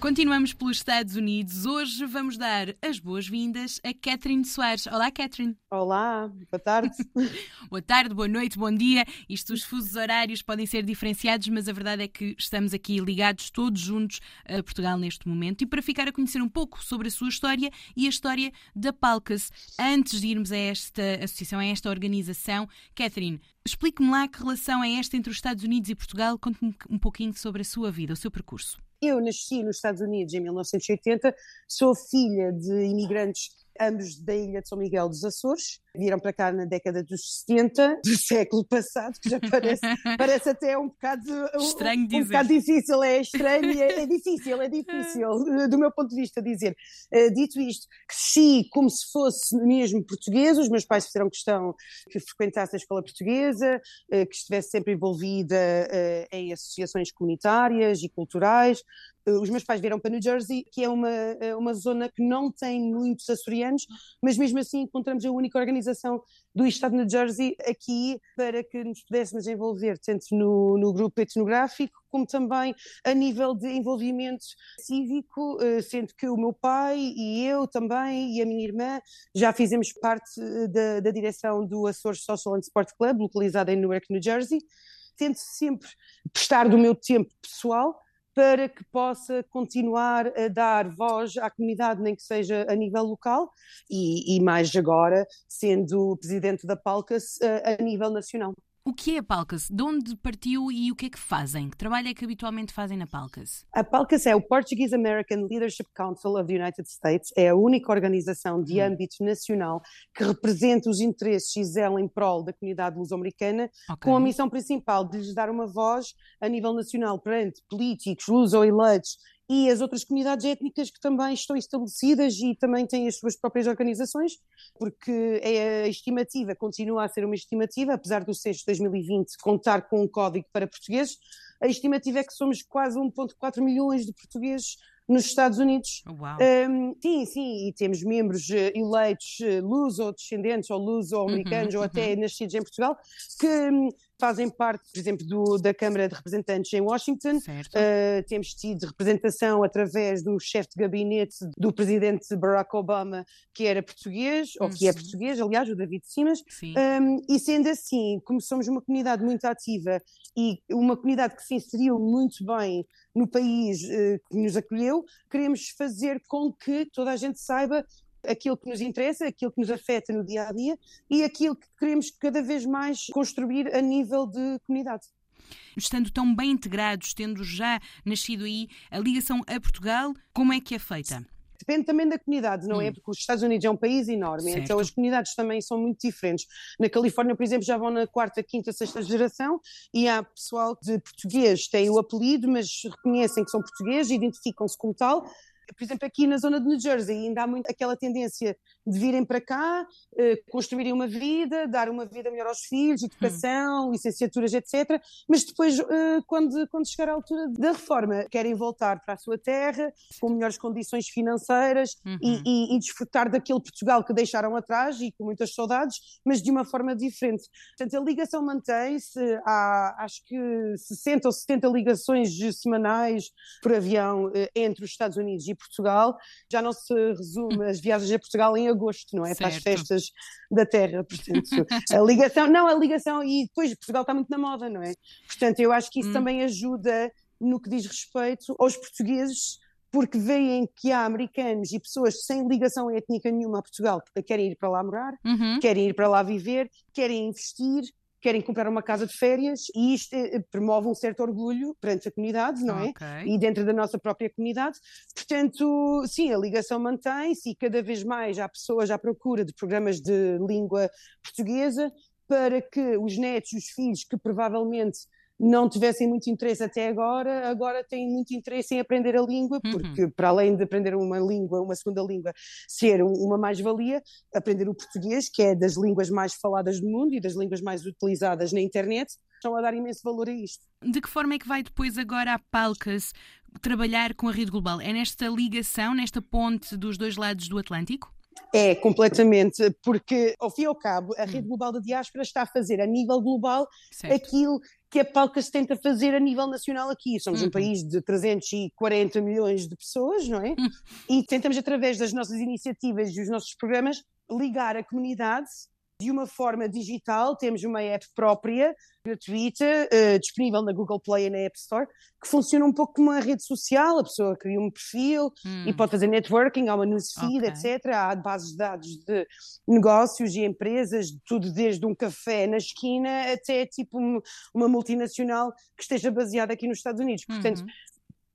Continuamos pelos Estados Unidos. Hoje vamos dar as boas-vindas a Catherine Soares. Olá, Catherine. Olá, boa tarde. boa tarde, boa noite, bom dia. Isto, os fusos horários podem ser diferenciados, mas a verdade é que estamos aqui ligados todos juntos a Portugal neste momento. E para ficar a conhecer um pouco sobre a sua história e a história da Palcas, antes de irmos a esta associação, a esta organização, Catherine, explique-me lá que relação é esta entre os Estados Unidos e Portugal. Conte-me um pouquinho sobre a sua vida, o seu percurso. Eu nasci nos Estados Unidos em 1980, sou filha de imigrantes ambos da ilha de São Miguel dos Açores, viram para cá na década dos 70 do século passado, que já parece, parece até um bocado, estranho um, dizer. um bocado difícil, é estranho, é, é difícil, é difícil, do meu ponto de vista dizer. Uh, dito isto, cresci como se fosse mesmo português, os meus pais fizeram questão que frequentasse a escola portuguesa, uh, que estivesse sempre envolvida em associações comunitárias e culturais, os meus pais vieram para New Jersey, que é uma, uma zona que não tem muitos açorianos, mas mesmo assim encontramos a única organização do estado de New Jersey aqui para que nos pudéssemos envolver, tanto no, no grupo etnográfico, como também a nível de envolvimento cívico, sendo que o meu pai e eu também, e a minha irmã, já fizemos parte da, da direção do Açores Social and Sport Club, localizado em Newark, New Jersey. Tento sempre prestar do meu tempo pessoal, para que possa continuar a dar voz à comunidade, nem que seja a nível local, e, e mais agora, sendo presidente da Palcas, a, a nível nacional. O que é a Palcas? De onde partiu e o que é que fazem? Que trabalho é que habitualmente fazem na Palcas? A Palcas é o Portuguese American Leadership Council of the United States, é a única organização de hum. âmbito nacional que representa os interesses zela em prol da comunidade luso-americana, okay. com a missão principal de lhes dar uma voz a nível nacional perante políticos luso-eleitos e as outras comunidades étnicas que também estão estabelecidas e também têm as suas próprias organizações, porque é a estimativa continua a ser uma estimativa, apesar do censo de 2020 contar com um código para portugueses, a estimativa é que somos quase 1,4 milhões de portugueses nos Estados Unidos. Um, sim, sim, e temos membros eh, eleitos uh, luso-descendentes ou luso-americanos uhum, ou até uhum. nascidos em Portugal que um, fazem parte, por exemplo, do, da Câmara de Representantes em Washington. Uh, temos tido representação através do chefe de gabinete do presidente Barack Obama, que era português, ou que é português, aliás, o David Simas. Um, e sendo assim, como somos uma comunidade muito ativa e uma comunidade que se inseriu muito bem no país uh, que nos acolheu, queremos fazer com que toda a gente saiba aquilo que nos interessa, aquilo que nos afeta no dia a dia e aquilo que queremos cada vez mais construir a nível de comunidade estando tão bem integrados, tendo já nascido aí a ligação a Portugal, como é que é feita? Depende também da comunidade, não é? hum. é? Porque os Estados Unidos é um país enorme, certo. então as comunidades também são muito diferentes. Na Califórnia, por exemplo, já vão na quarta, quinta, sexta geração e há pessoal de português, tem o apelido, mas reconhecem que são portugueses, identificam-se como tal, por exemplo, aqui na zona de New Jersey ainda há muito aquela tendência de virem para cá, uh, construírem uma vida, dar uma vida melhor aos filhos, educação, hum. licenciaturas, etc. Mas depois, uh, quando, quando chegar a altura da reforma, querem voltar para a sua terra, com melhores condições financeiras uhum. e, e, e, desfrutar daquele Portugal que deixaram atrás e com muitas saudades, mas de uma forma diferente. Portanto, a ligação mantém-se, há acho que 60 ou 70 ligações semanais por avião uh, entre os Estados Unidos e Portugal, já não se resume as viagens a Portugal em agosto, não é? Certo. Para as festas da terra, portanto, a ligação, não, a ligação, e depois Portugal está muito na moda, não é? Portanto, eu acho que isso hum. também ajuda no que diz respeito aos portugueses porque veem que há americanos e pessoas sem ligação étnica nenhuma a Portugal que querem ir para lá morar, uhum. querem ir para lá viver, querem investir, querem comprar uma casa de férias e isto eh, promove um certo orgulho perante a comunidade, não é? Okay. E dentro da nossa própria comunidade. Portanto, sim, a ligação mantém-se e cada vez mais há pessoas à procura de programas de língua portuguesa para que os netos, os filhos que provavelmente não tivessem muito interesse até agora, agora têm muito interesse em aprender a língua, uhum. porque uhum. para além de aprender uma língua, uma segunda língua, ser uma mais-valia, aprender o português, que é das línguas mais faladas do mundo e das línguas mais utilizadas na internet, estão a dar imenso valor a isto. De que forma é que vai depois agora a Palcas trabalhar com a rede global? É nesta ligação, nesta ponte dos dois lados do Atlântico? É, completamente, porque ao fim e ao cabo a rede hum. global da diáspora está a fazer a nível global certo. aquilo que a Palcas tenta fazer a nível nacional aqui. Somos uhum. um país de 340 milhões de pessoas, não é? Uhum. E tentamos, através das nossas iniciativas e os nossos programas, ligar a comunidade de uma forma digital. Temos uma app própria, gratuita, uh, disponível na Google Play e na App Store, que funciona um pouco como uma rede social. A pessoa cria um perfil hum. e pode fazer networking, há uma newsfeed, okay. etc. Há bases de dados de negócios e empresas, tudo desde um café na esquina até tipo uma multinacional que esteja baseada aqui nos Estados Unidos. Portanto, uhum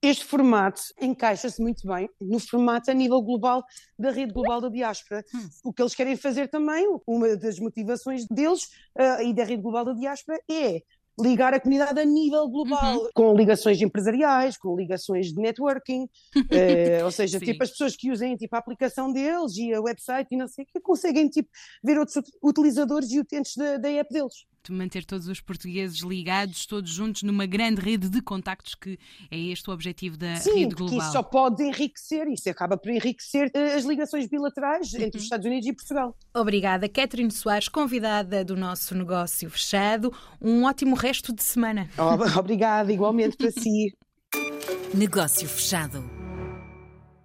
este formato encaixa-se muito bem no formato a nível global da rede global da diáspora. Hum. O que eles querem fazer também, uma das motivações deles uh, e da rede global da diáspora é ligar a comunidade a nível global, uhum. com ligações empresariais, com ligações de networking, uh, ou seja, tipo as pessoas que usem tipo, a aplicação deles e a website e não sei o que, conseguem tipo, ver outros utilizadores e utentes da, da app deles manter todos os portugueses ligados, todos juntos, numa grande rede de contactos, que é este o objetivo da Sim, rede global. Sim, isso só pode enriquecer, isso acaba por enriquecer eh, as ligações bilaterais entre os uhum. Estados Unidos e Portugal. Obrigada, Catherine Soares, convidada do nosso negócio fechado. Um ótimo resto de semana. Obrigada, igualmente para si. Negócio fechado.